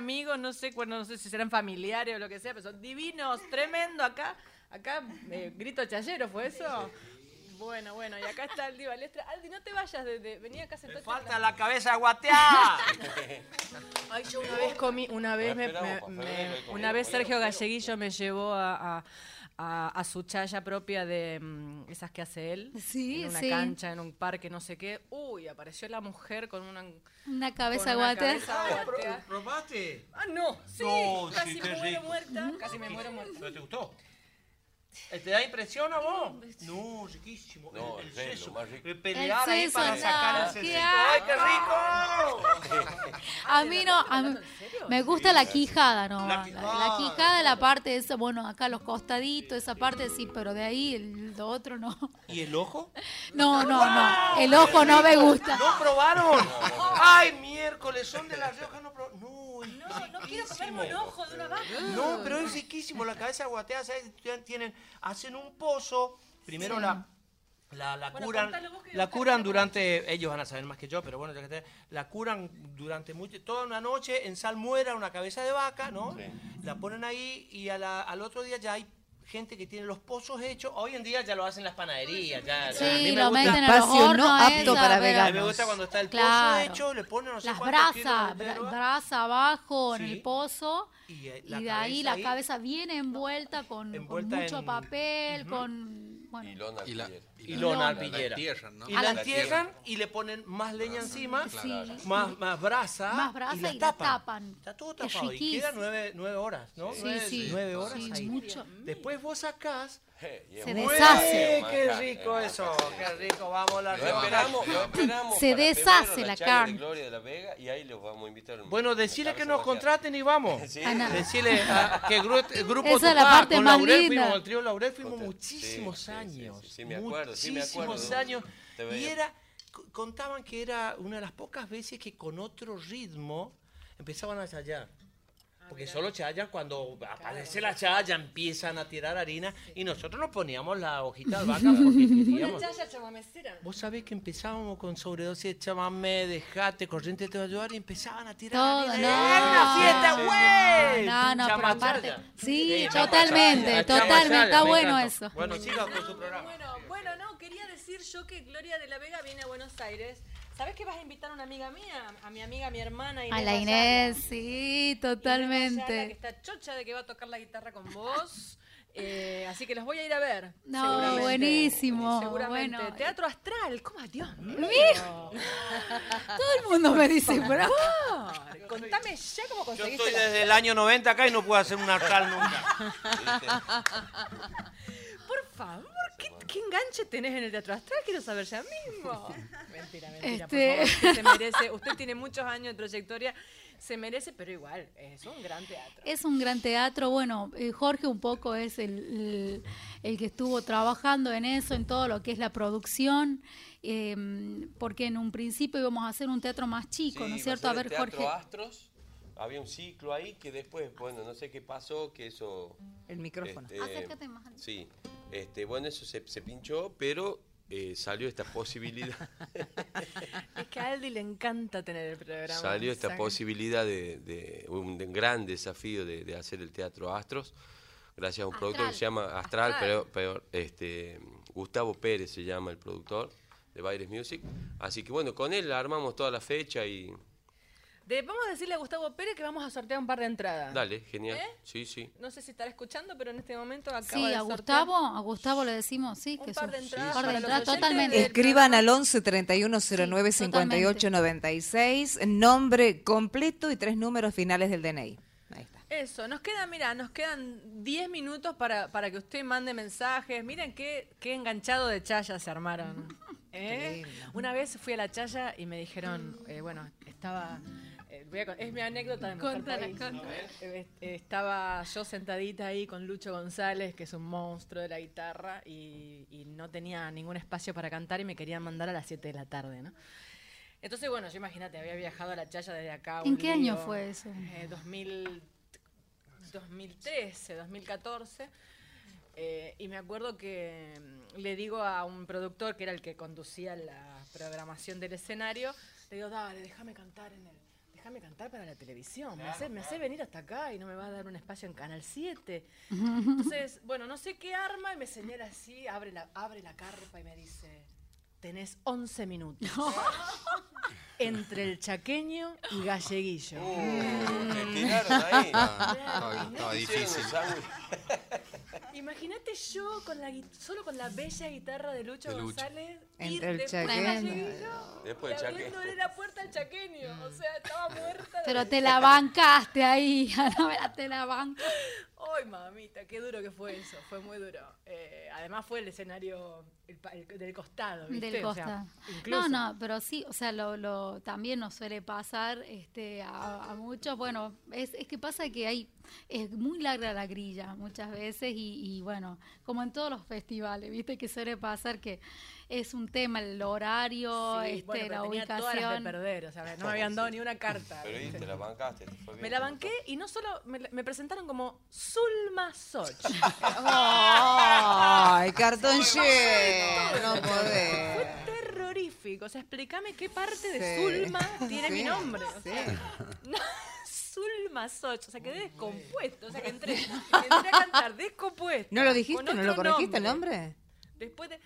S3: Amigos, no sé, bueno, no sé si serán familiares o lo que sea, pero son divinos, tremendo acá. Acá, eh, grito chayero, ¿fue eso? Bueno, bueno, y acá está Aldi Balestra. Aldi, no te vayas, de, de- vení acá sentate.
S4: Falta la cabeza guateada.
S3: Ay, yo una vez comí, una vez, me- me- me- una vez Sergio Galleguillo me llevó a, a- a- a su chaya propia de mm, esas que hace él.
S7: Sí,
S3: en una
S7: sí.
S3: cancha, en un parque, no sé qué. Uy, apareció la mujer con una,
S7: Una cabeza guatea.
S4: ¿Probaste?
S3: Ah, no, sí,
S4: No,
S3: casi
S4: sí,
S3: me
S4: qué
S3: muero
S4: rico.
S3: muerta. Casi me muero muerta.
S4: ¿No te gustó? ¿Te da impresión a vos? No, riquísimo.
S8: No,
S4: el,
S8: el seso,
S4: seso.
S8: más rico.
S4: El pelear ahí
S7: seso,
S4: para
S7: no,
S4: sacar el
S7: qué
S4: seso. ¡Ay, qué rico!
S7: A mí no, a mí- me gusta la quijada, ¿no?
S4: La
S7: La,
S4: quijada.
S7: la quijada, la parte esa, bueno, acá los costaditos, esa parte sí, pero de ahí el, lo otro no.
S4: ¿Y el ojo?
S7: No, no, no, el ojo no me gusta.
S4: ¿No probaron? ¡Ay, miércoles! Son de La Rioja, no probaron. No,
S3: No, no quiero comerme un ojo de una vaca.
S4: No, pero es riquísimo. La cabeza guatea, ¿sabes? Tienen, hacen un pozo. Primero
S7: Sí.
S4: la, la, la
S3: Bueno,
S4: curan, la curan durante, ellos van a saber más que yo, pero bueno, ya que te- la curan durante mucho, toda una noche en salmuera, una cabeza de vaca, ¿no? La ponen ahí y a la- al otro día ya hay gente que tiene los pozos hechos. Hoy en día ya lo hacen las panaderías. Ya, ya. A mí
S7: Sí,
S4: me
S7: lo
S4: gusta-
S7: meten en los
S5: Espacio no apto
S7: esa,
S5: para
S7: pero-
S4: a mí me
S5: veganos.
S4: gusta cuando está el pozo
S7: Claro.
S4: hecho, le ponen no sé
S7: Las brasas, brasa abajo en
S4: Sí.
S7: el pozo.
S4: Y, eh,
S7: Y, de ahí
S4: cabeza
S7: la
S4: ahí.
S7: cabeza viene envuelta con, con
S4: Envuelta
S7: mucho
S4: en-
S7: papel, con... Bueno,
S8: Y lona
S9: Y la,
S8: arpillera.
S4: Y lona
S9: la-
S4: arpillera.
S9: la entierran, ¿no?
S4: Y la
S7: la
S4: entierran y le ponen más leña encima,
S7: Sí.
S4: más, más brasa,
S7: Más brasa
S4: y la
S7: y la
S4: tapan.
S7: tapan.
S4: Está todo
S7: Es
S4: tapado y queda nueve, nueve horas, ¿no?
S7: Sí,
S4: nueve,
S7: sí.
S4: nueve horas
S7: Sí,
S4: ahí.
S7: mucho.
S4: Después vos sacás.
S7: Se deshace.
S4: ¡Qué rico
S8: eh,
S4: eso! ¡Qué rico! Vamos la
S8: esperamos,
S7: Se deshace la carne.
S8: de Gloria de la Vega y ahí los vamos a invitar.
S4: Bueno, decirle que nos contraten y vamos. Decirle a- que gru- el grupo
S7: Esa es la parte
S4: con
S7: más
S4: Laurel
S7: linda.
S4: fuimos, el trío Laurel fuimos muchísimos
S8: sí, sí, sí,
S4: años.
S8: sí, sí, me acuerdo, sí, me acuerdo.
S4: Muchísimos años. Y era, contaban que era una de las pocas veces que con otro ritmo empezaban a chayar. Porque solo chaya cuando aparece la chaya, empiezan a tirar harina y nosotros nos poníamos la hojita de vaca porque queríamos. Vos sabés que empezábamos con sobredosis de chamamé, dejate, corriente te va a ayudar y empezaban a tirar
S7: Todo,
S4: harina.
S7: no.
S4: ¡Eh, una fiesta,
S7: Sí.
S4: güey!
S7: No, no, pero aparte- sí, totalmente,
S4: chamachaya,
S7: totalmente, está bueno eso.
S4: Bueno, siga con su programa.
S3: Bueno, bueno, no, quería decir yo que Gloria de la Vega viene a Buenos Aires. ¿Sabes que vas a invitar a una amiga mía? A mi amiga, a mi hermana Inés
S7: A la. Inés, sí,
S3: Inés Ayala, que
S7: totalmente.
S3: está chocha de que va a tocar la guitarra con vos. Eh, así que los voy a ir a ver.
S7: No,
S3: seguramente.
S7: buenísimo,
S3: Seguramente.
S7: bueno.
S3: Teatro Astral. ¿Cómo? Dios mío.
S7: Todo el mundo me dice, pero
S3: Por, Contame ya cómo
S4: Yo
S3: conseguiste
S4: estoy
S3: la-
S4: desde el año 90 acá y no puedo hacer un arcal nunca.
S3: Por favor, ¿qué, qué enganche tenés en el teatro astral? Quiero saber ya mismo. Mentira, mentira,
S7: Este-
S3: por favor. Usted se merece, usted tiene muchos años de trayectoria, se merece, pero igual, es un gran teatro.
S7: es un gran teatro. Bueno, eh, Jorge un poco es el, el- el que estuvo trabajando en eso, en todo lo que es la producción, eh, porque en un principio íbamos a hacer un teatro más chico, ¿no es cierto? A ver,
S8: Teatro
S7: Jorge.
S8: Astros, había un ciclo ahí que después, bueno, no sé qué pasó, que eso...
S5: El micrófono.
S8: este,
S7: Acércate más.
S8: Sí, este, bueno, eso se, se pinchó, pero eh, salió esta posibilidad.
S3: Es que a Aldi le encanta tener el programa.
S8: Salió esta posibilidad de, de un, de un gran desafío de, de hacer el teatro Astros, gracias a un productor que se llama Astral,
S3: Astral.
S8: pero, pero, este, Gustavo Pérez se llama el productor de Baires Music. Así que bueno, con él armamos toda la fecha y
S3: De- vamos a decirle a Gustavo Pérez que vamos a sortear un par de entradas.
S8: dale, genial.
S3: ¿Eh?
S8: Sí, sí.
S3: No sé si estará escuchando, pero en este momento acaba
S7: Sí,
S3: de
S7: a
S3: sortear
S7: Gustavo, a Gustavo le decimos, sí,
S3: un
S7: que
S3: par de entradas.
S7: un par de
S3: para los
S7: entradas,
S3: oyentes
S7: totalmente.
S3: del
S5: Escriban al 11 31 09 58 96, nombre completo y tres números finales del DNI. Ahí está.
S3: Eso, nos quedan, mira, nos quedan 10 minutos para, para que usted mande mensajes. Miren qué, qué enganchado de chaya se armaron. ¿eh? Una vez fui a la chaya y me dijeron, eh, bueno, estaba... eh, voy a con- es mi anécdota de Mujer
S7: Contala,
S3: País.
S7: contala.
S3: Eh, Estaba yo sentadita ahí con Lucho González, que es un monstruo de la guitarra, y, y no tenía ningún espacio para cantar y me querían mandar a las 7 de la tarde, ¿no? Entonces, bueno, yo imagínate, había viajado a la chaya desde acá.
S7: ¿En qué año fue eso?
S3: eh, 2000, 2013, 2014. eh, y me acuerdo que mm, le digo a un productor que era el que conducía la programación del escenario, le digo, dale, déjame cantar en el, déjame cantar para la televisión, me hace, me hace venir hasta acá y no me va a dar un espacio en Canal 7. Entonces, bueno, no sé qué arma y me señala así, abre la, abre la carpa y me dice, tenés 11 minutos. Entre el chaqueño y galleguillo.
S8: Uh, me tiraron ahí.
S9: Estaba, estaba
S8: Hicieron
S9: difícil.
S3: Imagínate yo con la, solo con la bella guitarra de Lucho,
S8: De Lucho.
S3: González.
S5: Entre
S3: ir
S5: el
S3: después
S5: chaqueño.
S3: yo,
S8: Después del
S3: y abriéndole
S8: chaqueño.
S3: la puerta al chaqueño. O sea, estaba muerta.
S7: Pero te la bancaste ahí, Anabela, te la bancaste.
S3: Ay, mamita, qué duro que fue eso. Fue muy duro. Eh, además fue el escenario el pa- el- del costado, ¿viste?
S7: Del
S3: O sea,
S7: costado.
S3: incluso.
S7: no, no, pero sí, o sea, lo, lo también nos suele pasar este, a, a muchos. Bueno, es, es que pasa que hay es muy larga la grilla muchas veces y, y bueno, como en todos los festivales, viste que suele pasar que es un tema el horario,
S3: Sí,
S7: este,
S3: bueno, pero
S7: la
S3: tenía todas las de
S7: ubicación.
S3: perder, o sea, no me habían dado ni una carta.
S8: Pero te la bancaste. te fue bien,
S3: Me la banqué y no solo me, presentaron como Zulma Soch.
S5: Ay, cartón lleno, no
S3: Fue
S5: podés.
S3: terrorífico. O sea, explícame qué parte de. Zulma tiene mi nombre. O
S5: sí.
S3: sea, no, Zulma Soch. O sea, quedé descompuesto. O sea, que entré, entré a cantar descompuesto.
S5: ¿No lo dijiste? ¿No lo corregiste el nombre?
S3: Después de.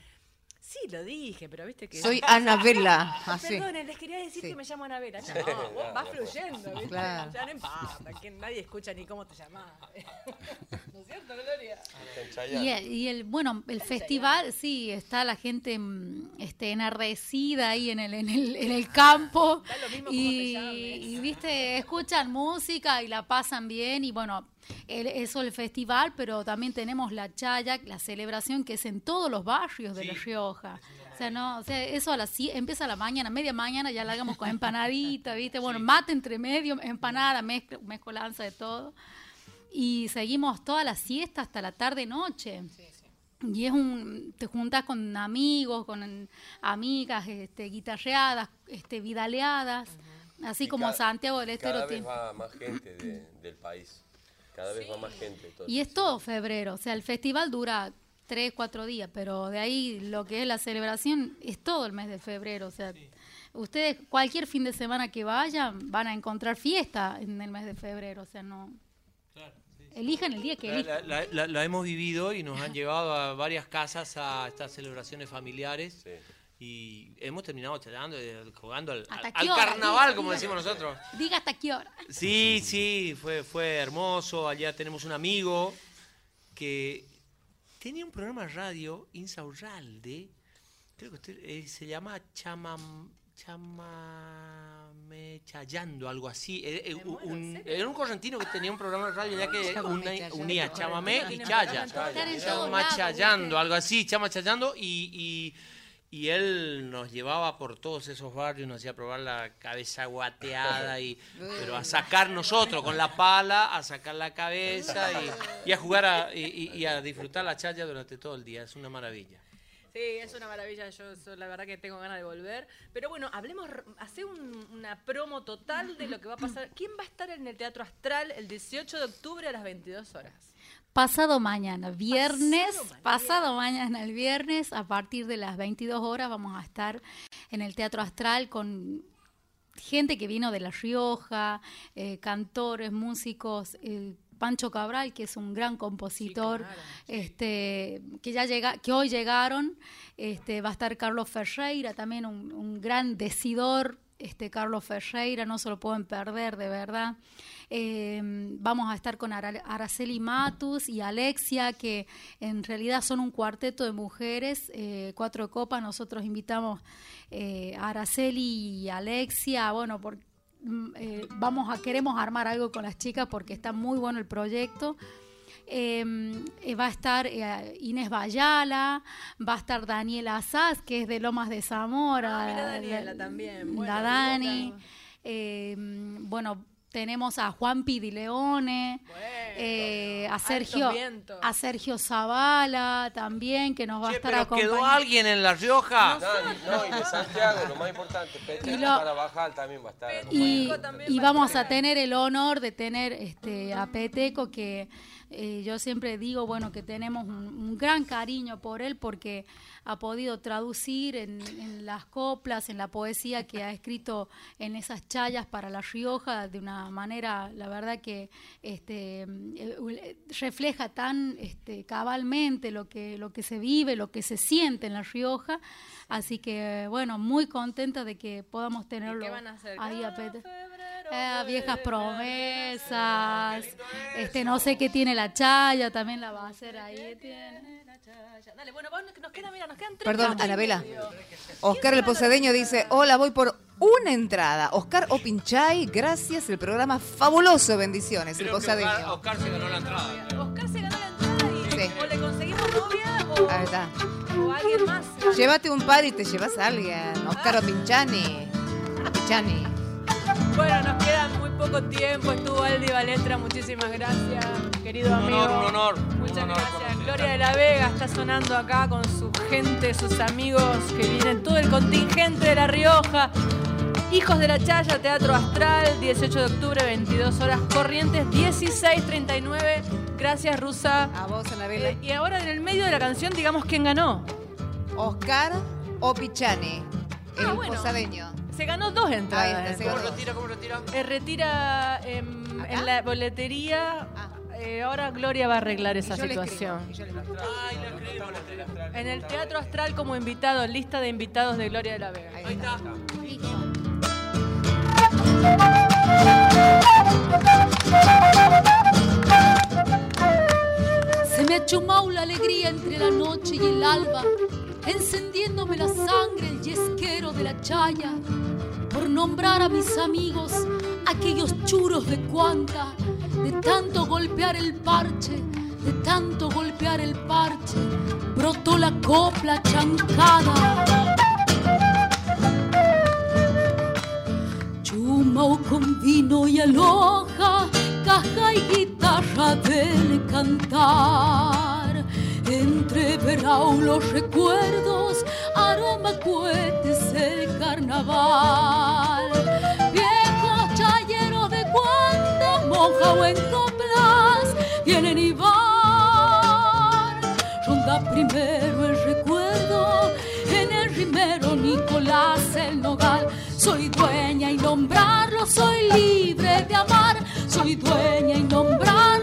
S3: Sí, lo dije, pero viste que.
S5: Soy Anabela, así.
S3: Perdón, les quería decir
S5: Sí.
S3: que me llamo Anabela. No, vos vas fluyendo, ¿viste?
S5: Claro.
S3: Sea, no importa, que nadie escucha ni cómo te llamás. ¿No es cierto, Gloria?
S8: Está.
S7: Y el, y el- bueno, el festival, sí, está la gente mm, este, enardecida ahí en el, en el, en el campo.
S3: Da lo mismo te
S7: Y,
S3: llames.
S7: y, viste, escuchan música y la pasan bien. Y bueno, el- eso el festival, pero también tenemos la chaya, la celebración que es en todos los barrios de La Rioja. O sea, no, o sea, eso a las cie- empieza a la mañana, media mañana ya la hagamos con empanadita, ¿viste? Bueno, mate entre medio, empanada, mezcla, mezcolanza de todo y seguimos toda la siesta hasta la tarde noche. Y es un, te juntas con amigos, con amigas, este, guitarreadas, este, vidaleadas, así
S8: Y
S7: como
S8: cada-
S7: Santiago del Estero
S8: Cada vez va más gente de- del país. Cada vez va más gente. entonces,
S7: Y es todo febrero, o sea, el festival dura tres, cuatro días, pero de ahí lo que es la celebración es todo el mes de febrero, o sea, ustedes cualquier fin de semana que vayan van a encontrar fiesta en el mes de febrero, o sea, no... Elijan el día que
S4: La,
S7: elijan.
S4: la- la- la hemos vivido y nos han llevado a varias casas a estas celebraciones familiares.
S8: Sí.
S4: Y hemos terminado charlando, eh, jugando al,
S7: ¿Hasta
S4: al-
S7: qué
S4: al
S7: hora?
S4: carnaval,
S7: Diga,
S4: como
S7: diga.
S4: decimos nosotros.
S7: Diga hasta qué hora.
S4: Sí, sí, fue, fue hermoso. Allá tenemos un amigo que tenía un programa de radio, Insaurralde, creo que usted, eh, se llama Chamam, Chamame Chayando, algo así. Eh, eh, un- era un correntino que tenía un programa de radio ya que una- unía Chamamé y Chaya. Chama Chayando, algo así, Chama Chayando, y, y, y él nos llevaba por todos esos barrios, nos hacía probar la cabeza guateada, y, pero a sacar nosotros con la pala, a sacar la cabeza y, a jugar a- y, a disfrutar la chaya durante todo el día, es una maravilla.
S3: Sí, es una maravilla. Yo, la verdad que tengo ganas de volver. Pero bueno, hablemos, hace un- una promo total de lo que va a pasar. ¿Quién va a estar en el Teatro Astral el 18 de octubre a las 22 horas?
S7: Pasado mañana, viernes,
S3: Pasado
S7: pasado mañana, el viernes, a partir de las 22 horas vamos a estar en el Teatro Astral con gente que vino de La Rioja, eh, cantores, músicos, eh, Pancho Cabral, que es un gran compositor,
S3: claro,
S7: este, que ya llega, que hoy llegaron, este, va a estar Carlos Ferreira, también un, un gran decidor, este Carlos Ferreira, no se lo pueden perder, de verdad. Eh, vamos a estar con Ara- Araceli Matus y Alexia, que en realidad son un cuarteto de mujeres, eh, cuatro copas. Nosotros invitamos eh, a Araceli y Alexia, bueno, mm, eh, vamos a queremos armar algo con las chicas porque está muy bueno el proyecto. Eh, eh, va a estar eh, Inés Bayala, va a estar Daniela Asaz, que es de Lomas de Zamora.
S3: Ah, mira Daniela también. Bueno,
S7: la Dani.
S3: bueno.
S7: Eh, bueno, tenemos a Juan Di Leone, eh, a Sergio, a Sergio Zavala también, que nos va a estar
S4: pero
S7: acompañando.
S4: quedó alguien en La Rioja.
S8: No, no, y de Santiago, lo más importante, Peteco
S7: Y lo-
S8: para bajar también va a estar.
S7: y,
S3: también
S7: y vamos a tener el honor de tener este a Peteco que eh, yo siempre digo bueno que tenemos un, gran cariño por él porque ha podido traducir en, las coplas en la poesía que ha escrito en esas chayas para La Rioja de una manera la verdad que este eh, refleja tan este, cabalmente lo que lo que se vive lo que se siente en La Rioja así que bueno muy contenta de que podamos tenerlo
S3: ¿Qué van a hacer?
S7: ahí a
S3: Cada
S7: Pete.
S3: febrero
S7: Eh, viejas promesas. Este, no sé qué tiene la chaya, también la va a hacer ahí. Tiene.
S3: Dale, bueno, vos nos queda, mira, nos quedan tres
S5: Perdón. Anabela. Oscar el Posadeño dice, hola, voy por una entrada. Oscar Opinchay, gracias, el programa fabuloso, bendiciones, el
S4: Oscar,
S5: Posadeño.
S4: Oscar se ganó la entrada.
S3: Oscar se ganó la entrada y
S5: Sí.
S3: o le conseguimos novia o,
S5: Ahí está.
S3: O alguien más.
S5: Llévate un par y te llevas a alguien. Oscar Opinchani. Opinchani.
S3: Bueno, nos queda muy poco tiempo. Estuvo Aldi Baletra, muchísimas gracias, querido
S4: Un
S3: amigo.
S4: honor, un honor.
S3: Muchas
S4: Un honor
S3: gracias.
S4: conocerte.
S3: Gloria de la Vega está sonando acá con su gente, sus amigos que vienen, todo el contingente de La Rioja. Hijos de la Chaya, Teatro Astral, 18 de octubre, 22 horas corrientes, 16.39. Gracias, Rusa.
S5: A vos, Anabela.
S3: Eh, y ahora en el medio de la canción, digamos quién ganó.
S5: Oscar Opichani, el
S3: Ah, bueno.
S5: posadeño.
S3: Se ganó dos entradas.
S5: Está, se
S4: ¿Cómo
S5: ganó.
S4: retira? ¿Cómo retira?
S3: Eh, retira em, en la boletería.
S5: Ah.
S3: Eh, ahora Gloria va a arreglar esa situación. En el Teatro Astral como invitado, lista de invitados de Gloria de la Vega.
S5: Ahí
S4: Ahí
S5: está.
S7: Se me ha chumado la alegría entre la noche y el alba, encendiéndome la sangre el yesquero de la chaya, por nombrar a mis amigos, aquellos churos de cuanta, de tanto golpear el parche, de tanto golpear el parche, brotó la copla chancada. Con vino y aloja, caja y guitarra del cantar. Entre verao los recuerdos, aroma cohetes el carnaval. Viejos chayeros de cuando moja o en coplas vienen y van. Ronda primero soy libre de amar, soy dueña y innombrable.